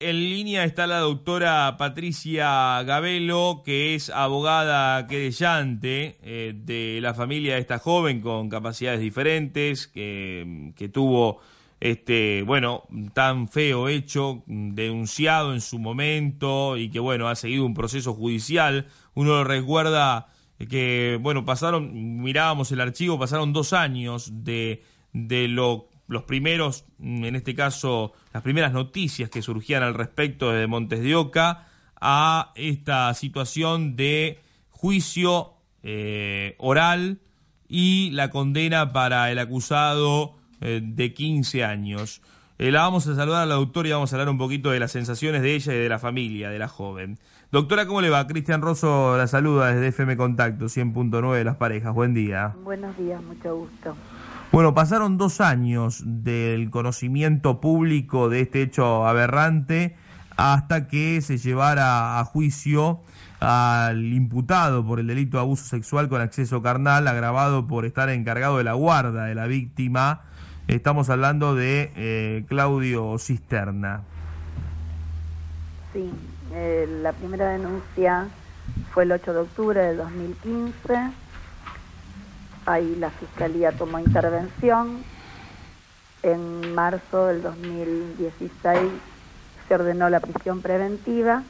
en línea está la doctora Patricia Gabelo, que es abogada querellante eh, de la familia de esta joven con capacidades diferentes, que, que tuvo este, bueno, tan feo hecho, denunciado en su momento y que, bueno, ha seguido un proceso judicial. Uno recuerda que, bueno, pasaron, mirábamos el archivo, pasaron dos años de, de lo los primeros, mm, en este caso, las primeras noticias que surgían al respecto de Montes de Oca a esta situación de juicio eh, oral y la condena para el acusado eh, de 15 años. Eh, la vamos a saludar a la doctora y vamos a hablar un poquito de las sensaciones de ella y de la familia, de la joven. Doctora, ¿cómo le va? Cristian Rosso la saluda desde FM Contacto 100.9 de las parejas. Buen día. Buenos días, mucho gusto. Bueno, pasaron dos años del conocimiento público de este hecho aberrante hasta que se llevara a juicio al imputado por el delito de abuso sexual con acceso carnal, agravado por estar encargado de la guarda de la víctima. Estamos hablando de eh, Claudio Cisterna. Sí, eh, la primera denuncia fue el 8 de octubre de 2015 Ahí la Fiscalía tomó intervención. En marzo del 2016 se ordenó la prisión preventiva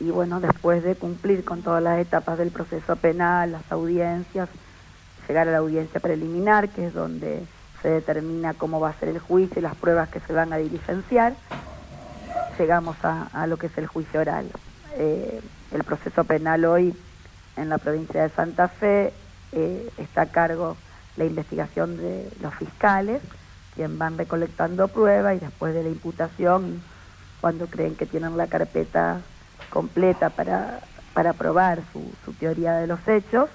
y bueno, después de cumplir con todas las etapas del proceso penal, las audiencias, llegar a la audiencia preliminar, que es donde se determina cómo va a ser el juicio y las pruebas que se van a diligenciar, llegamos a, lo que es el juicio oral. Eh, el proceso penal hoy en la provincia de Santa Fe eh, está a cargo la investigación de los fiscales, quien van recolectando pruebas y después de la imputación, cuando creen que tienen la carpeta completa para, para probar su, su teoría de los hechos,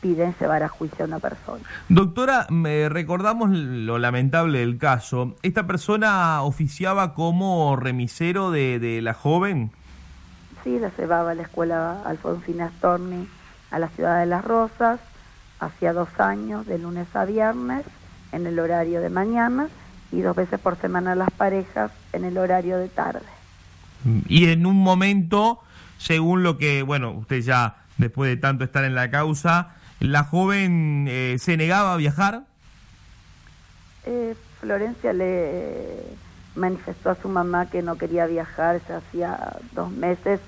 piden llevar a juicio a una persona. Doctora, me recordamos lo lamentable del caso. ¿Esta persona oficiaba como remisero de, de la joven? Sí, la llevaba a la escuela Alfonsina Storni a la ciudad de Las Rosas hacía dos años, de lunes a viernes, en el horario de mañana, y dos veces por semana las parejas en el horario de tarde. Y en un momento, según lo que, bueno, usted ya después de tanto estar en la causa, ¿la joven eh, se negaba a viajar? Eh, Florencia le manifestó a su mamá que no quería viajar ya hacía dos meses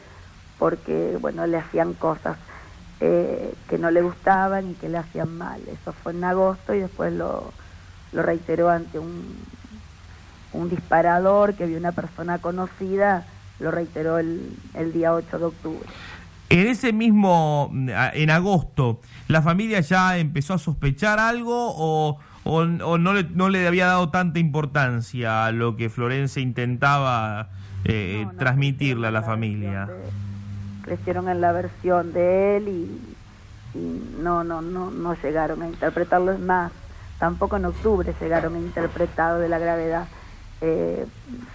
porque, bueno, le hacían cosas eh, que no le gustaban y que le hacían mal. Eso fue en agosto y después lo, lo reiteró ante un, un disparador que vio una persona conocida, lo reiteró el, el día 8 de octubre. En ese mismo, en agosto, ¿la familia ya empezó a sospechar algo o, o, no, le, no le había dado tanta importancia a lo que Florencia intentaba eh, transmitirle a la familia? Crecieron en la versión de él y, no, no, no, no llegaron a interpretarlo. Es más, tampoco en octubre llegaron a interpretarlo de la gravedad. Eh,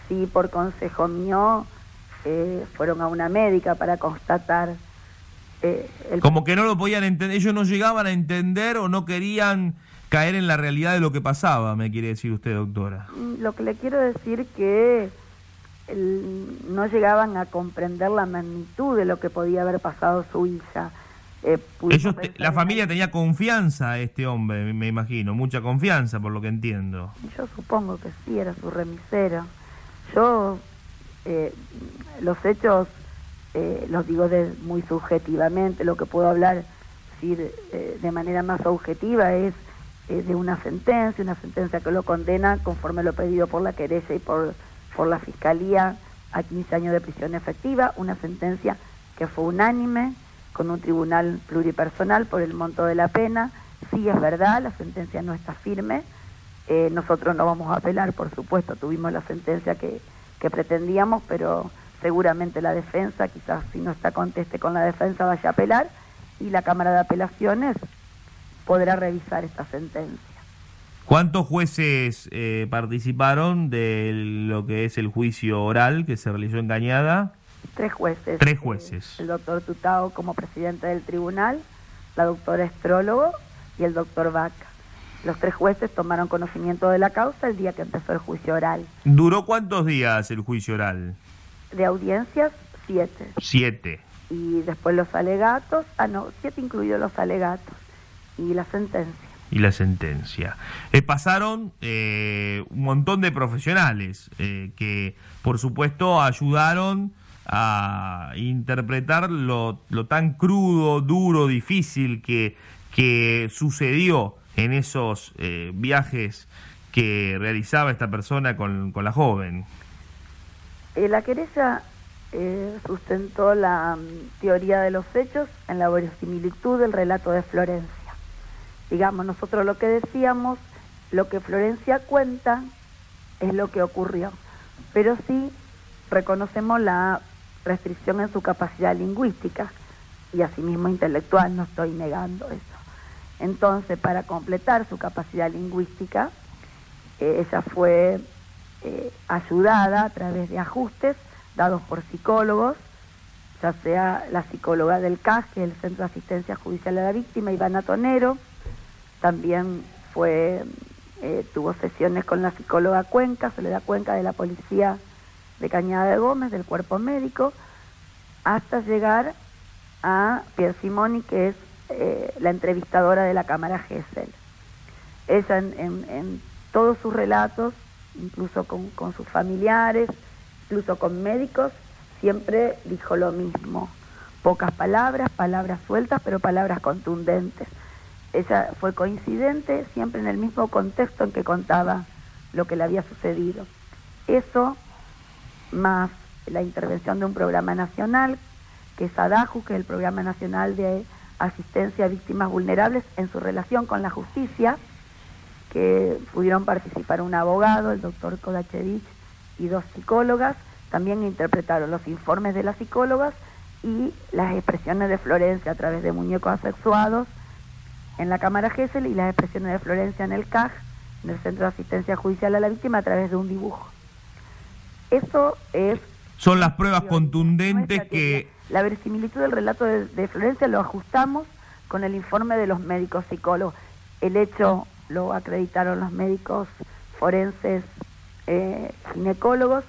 sí, por consejo mío, eh, fueron a una médica para constatar. Eh, Como que no lo podían entender, ellos no llegaban a entender o no querían caer en la realidad de lo que pasaba, me quiere decir usted, doctora. Mm, lo que le quiero decir que no llegaban a comprender la magnitud de lo que podía haber pasado su hija. Eh, la familia tenía confianza a este hombre, me imagino, mucha confianza por lo que entiendo. Yo supongo que sí, era su remisero. Yo eh, los hechos eh, los digo de, muy subjetivamente, lo que puedo hablar decir, de manera más objetiva es de una sentencia, una sentencia que lo condena conforme lo pedido por la querella y por por la Fiscalía a 15 años de prisión efectiva, una sentencia que fue unánime con un tribunal pluripersonal por el monto de la pena. Sí es verdad, la sentencia no está firme. Eh, nosotros no vamos a apelar, por supuesto, tuvimos la sentencia que, que pretendíamos, pero seguramente la defensa, quizás si no está conteste con la defensa, vaya a apelar y la Cámara de Apelaciones podrá revisar esta sentencia. ¿Cuántos jueces eh, participaron de lo que es el juicio oral que se realizó en Cañada? Tres jueces. Tres jueces. el doctor Tutao como presidente del tribunal, la doctora Estrólogo y el doctor Vaca. Los tres jueces tomaron conocimiento de la causa el día que empezó el juicio oral. ¿Duró cuántos días el juicio oral? De audiencias, siete. Siete. Y después los alegatos, ah no, siete incluidos los alegatos. Y la sentencia. Y la sentencia. Eh, pasaron eh, un montón de profesionales eh, que, por supuesto, ayudaron a interpretar lo, tan crudo, duro, difícil que, que sucedió en esos eh, viajes que realizaba esta persona con, la joven. La querella sustentó la mm, teoría de los hechos en la verosimilitud del relato de Florencia. Digamos, nosotros lo que decíamos, lo que Florencia cuenta es lo que ocurrió, pero sí reconocemos la restricción en su capacidad lingüística y asimismo intelectual, no estoy negando eso. Entonces, para completar su capacidad lingüística, eh, ella fue eh, ayudada a través de ajustes dados por psicólogos, ya sea la psicóloga del CAS, que es el Centro de Asistencia Judicial a la Víctima, Ivana Tonero, también fue, eh, tuvo sesiones con la psicóloga Cuenca, Soledad Cuenca de la Policía de Cañada de Gómez, del Cuerpo Médico, hasta llegar a Pierre Simoni, que es eh, la entrevistadora de la Cámara Gesell. Ella en, todos sus relatos, incluso con, con, sus familiares, incluso con médicos, siempre dijo lo mismo. Pocas palabras, palabras sueltas, pero palabras contundentes. Ella fue coincidente siempre en el mismo contexto en que contaba lo que le había sucedido. Eso, más la intervención de un programa nacional, que es ADAJU, que es el Programa Nacional de asistencia a víctimas vulnerables en su relación con la justicia, que pudieron participar un abogado, el doctor Kodachevich, y dos psicólogas. También interpretaron los informes de las psicólogas y las expresiones de Florencia a través de muñecos asexuados en la Cámara Gesell y las expresiones de Florencia en el CAJ, en el Centro de Asistencia Judicial a la Víctima, a través de un dibujo. Eso es... Son las pruebas contundentes que la verisimilitud del relato de, Florencia lo ajustamos con el informe de los médicos psicólogos. El hecho lo acreditaron los médicos forenses eh, ginecólogos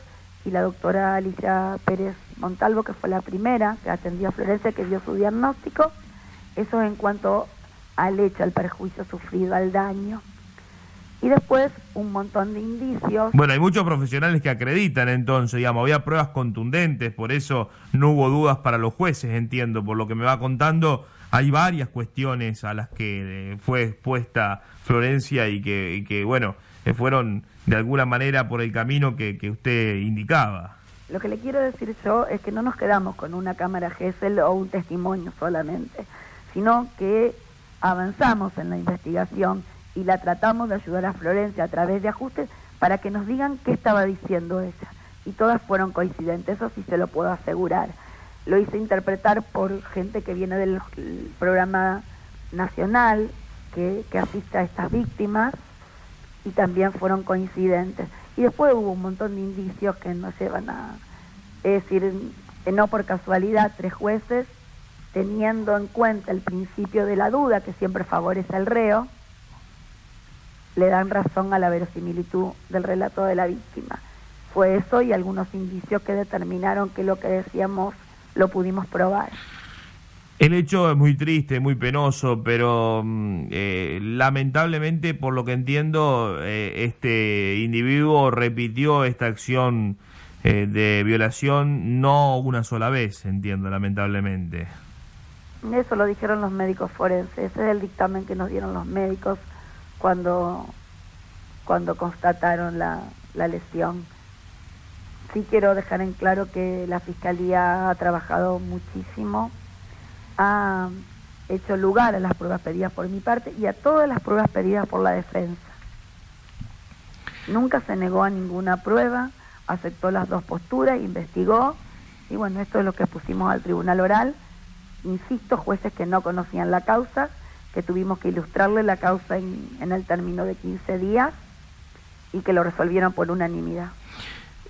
y la doctora Alicia Pérez Montalvo, que fue la primera que atendió a Florencia, que dio su diagnóstico. Eso en cuanto al hecho, al perjuicio sufrido, al daño y después un montón de indicios. Bueno, hay muchos profesionales que acreditan entonces, digamos, había pruebas contundentes, por eso no hubo dudas para los jueces, entiendo, por lo que me va contando, hay varias cuestiones a las que eh, fue expuesta Florencia y que, que bueno, eh, fueron de alguna manera por el camino que, que usted indicaba. Lo que le quiero decir yo es que no nos quedamos con una cámara GESEL o un testimonio solamente, sino que avanzamos en la investigación y la tratamos de ayudar a Florencia a través de ajustes para que nos digan qué estaba diciendo ella. Y todas fueron coincidentes, eso sí se lo puedo asegurar. Lo hice interpretar por gente que viene del programa nacional que, que asiste a estas víctimas y también fueron coincidentes. Y después hubo un montón de indicios que nos llevan a... Es decir, no por casualidad, tres jueces, teniendo en cuenta el principio de la duda que siempre favorece al reo, le dan razón a la verosimilitud del relato de la víctima. Fue eso y algunos indicios que determinaron que lo que decíamos lo pudimos probar. El hecho es muy triste, muy penoso, pero mm, eh, lamentablemente, por lo que entiendo, eh, este individuo repitió esta acción eh, de violación no una sola vez, entiendo, lamentablemente. Eso lo dijeron los médicos forenses, ese es el dictamen que nos dieron los médicos cuando, cuando constataron la, la lesión. Sí quiero dejar en claro que la Fiscalía ha trabajado muchísimo, ha hecho lugar a las pruebas pedidas por mi parte y a todas las pruebas pedidas por la defensa. Nunca se negó a ninguna prueba, aceptó las dos posturas, investigó y bueno, esto es lo que pusimos al tribunal oral. Insisto, jueces que no conocían la causa, que tuvimos que ilustrarle la causa en, el término de 15 días y que lo resolvieron por unanimidad.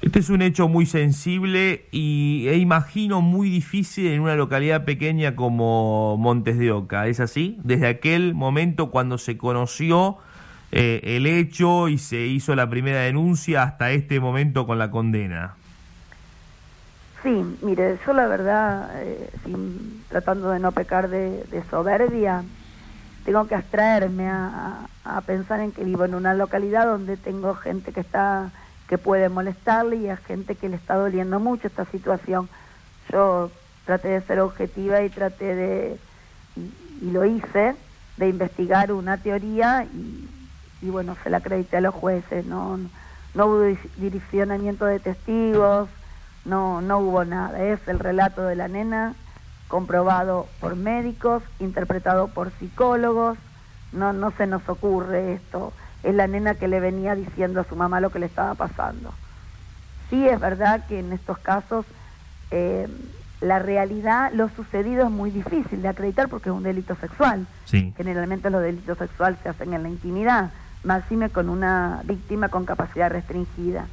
Este es un hecho muy sensible y e imagino muy difícil en una localidad pequeña como Montes de Oca. ¿Es así? Desde aquel momento cuando se conoció eh, el hecho y se hizo la primera denuncia hasta este momento con la condena. Sí, mire, yo la verdad, eh, tratando de no pecar de, soberbia, tengo que abstraerme a, pensar en que vivo en una localidad donde tengo gente que está que puede molestarle y a gente que le está doliendo mucho esta situación. Yo traté de ser objetiva y traté de, y, lo hice, de investigar una teoría y, y, bueno, se la acredité a los jueces, no, no hubo direccionamiento de testigos, no, no hubo nada, es el relato de la nena comprobado por médicos, interpretado por psicólogos, no, no se nos ocurre esto es la nena que le venía diciendo a su mamá lo que le estaba pasando. Sí es verdad que en estos casos eh, la realidad, lo sucedido es muy difícil de acreditar porque es un delito sexual. Generalmente los delitos sexuales se hacen en la intimidad, máxime con una víctima con capacidad restringida.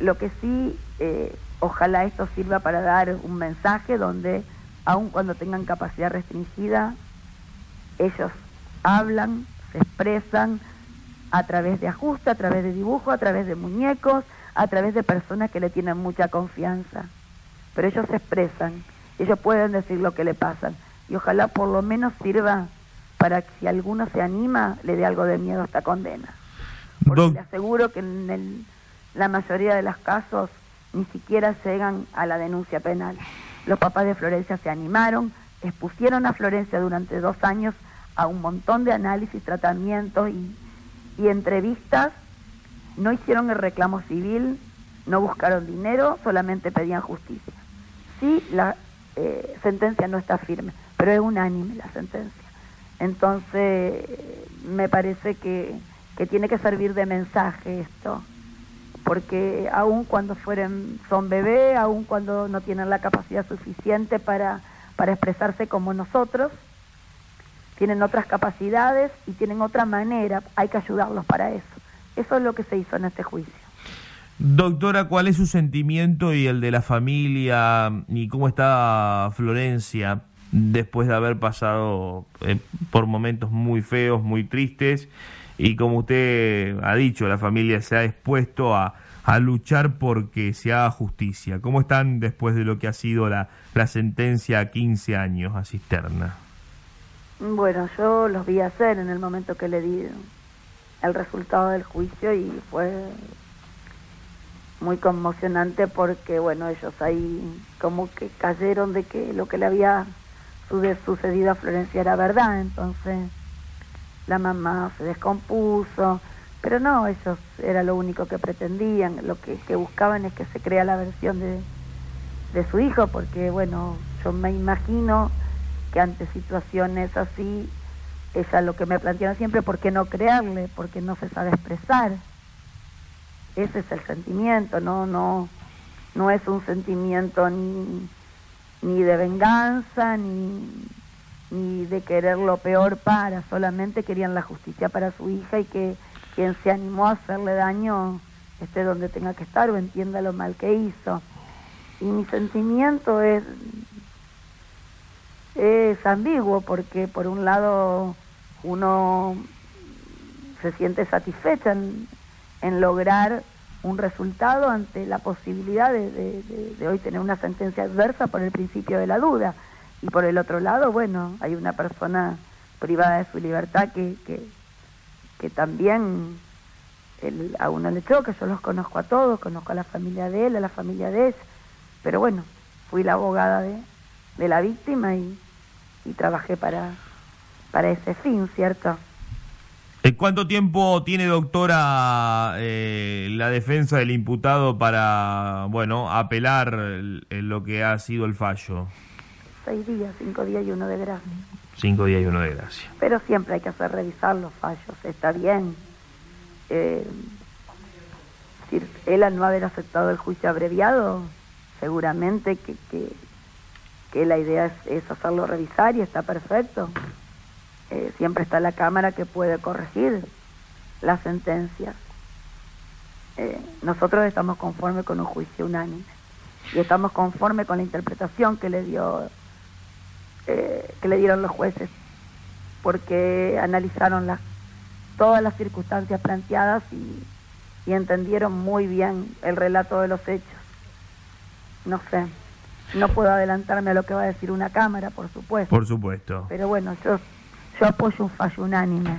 Lo que sí, eh, ojalá esto sirva para dar un mensaje donde, aun cuando tengan capacidad restringida, ellos hablan, se expresan, a través de ajuste, a través de dibujo, a través de muñecos, a través de personas que le tienen mucha confianza. Pero ellos se expresan, ellos pueden decir lo que le pasan. Y ojalá por lo menos sirva para que si alguno se anima, le dé algo de miedo a esta condena. Porque le aseguro que en la mayoría de los casos ni siquiera llegan a la denuncia penal. Los papás de Florencia se animaron, expusieron a Florencia durante dos años a un montón de análisis, tratamientos y entrevistas, no hicieron el reclamo civil, no buscaron dinero, solamente pedían justicia. Sí, la eh, sentencia no está firme, pero es unánime la sentencia. Entonces, me parece que, que tiene que servir de mensaje esto, porque aun cuando fueren, son bebés, aun cuando no tienen la capacidad suficiente para, para expresarse como nosotros, tienen otras capacidades y tienen otra manera, hay que ayudarlos para eso. Eso es lo que se hizo en este juicio. Doctora, ¿cuál es su sentimiento y el de la familia y cómo está Florencia después de haber pasado eh, por momentos muy feos, muy tristes? Y como usted ha dicho, la familia se ha expuesto a, a luchar porque se haga justicia. ¿Cómo están después de lo que ha sido la, la sentencia a 15 años a cisterna? Bueno, yo los vi hacer en el momento que le di el resultado del juicio y fue muy conmocionante porque, bueno, ellos ahí como que cayeron de que lo que le había sucedido a Florencia era verdad, entonces la mamá se descompuso, pero no, ellos era lo único que pretendían, lo que, buscaban es que se crea la versión de, de su hijo, porque, bueno, yo me imagino que ante situaciones así, ella lo que me planteaba siempre, ¿por qué no creerle? Porque no se sabe expresar. Ese es el sentimiento, no, no, no es un sentimiento ni, ni de venganza, ni, ni de querer lo peor para, solamente querían la justicia para su hija y que quien se animó a hacerle daño esté donde tenga que estar o entienda lo mal que hizo. Y mi sentimiento es es ambiguo porque por un lado uno se siente satisfecha en, lograr un resultado ante la posibilidad de, hoy tener una sentencia adversa por el principio de la duda. Y por el otro lado, bueno, hay una persona privada de su libertad que, que, también a uno le choca, yo los conozco a todos, conozco a la familia de él, a la familia de ella, pero bueno, fui la abogada de, de la víctima y, y trabajé para, para ese fin, ¿cierto? ¿En cuánto tiempo tiene, doctora, eh, la defensa del imputado para, bueno, apelar en lo que ha sido el fallo? Seis días, cinco días y uno de gracia. Cinco días y uno de gracia. Pero siempre hay que hacer revisar los fallos, está bien. Eh, él al no haber aceptado el juicio abreviado, seguramente que, que, que la idea es, es, hacerlo revisar y está perfecto. Eh, siempre está la Cámara que puede corregir las sentencias. Eh, nosotros estamos conformes con un juicio unánime y estamos conformes con la interpretación que le dio eh, que le dieron los jueces porque analizaron las todas las circunstancias planteadas y, y entendieron muy bien el relato de los hechos. No sé, no puedo adelantarme a lo que va a decir una cámara, por supuesto. Por supuesto. Pero bueno, yo, yo apoyo un fallo unánime.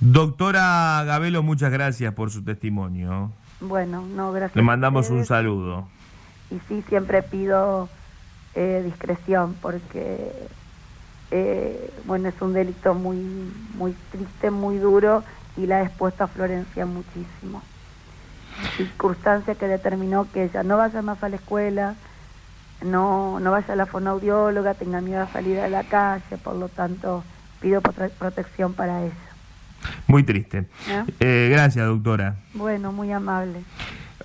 Doctora Gabelo, muchas gracias por su testimonio. Bueno, no, gracias. Le mandamos un saludo. Y sí, siempre pido eh, discreción porque, eh, bueno, es un delito muy, muy triste, muy duro y la ha expuesto a Florencia muchísimo. Circunstancia que determinó que ella no vaya más a la escuela, no, no vaya a la fonoaudióloga, tenga miedo a salir a la calle, por lo tanto pido protección para ella. Muy triste. ¿Eh? Eh, gracias, doctora. Bueno, muy amable.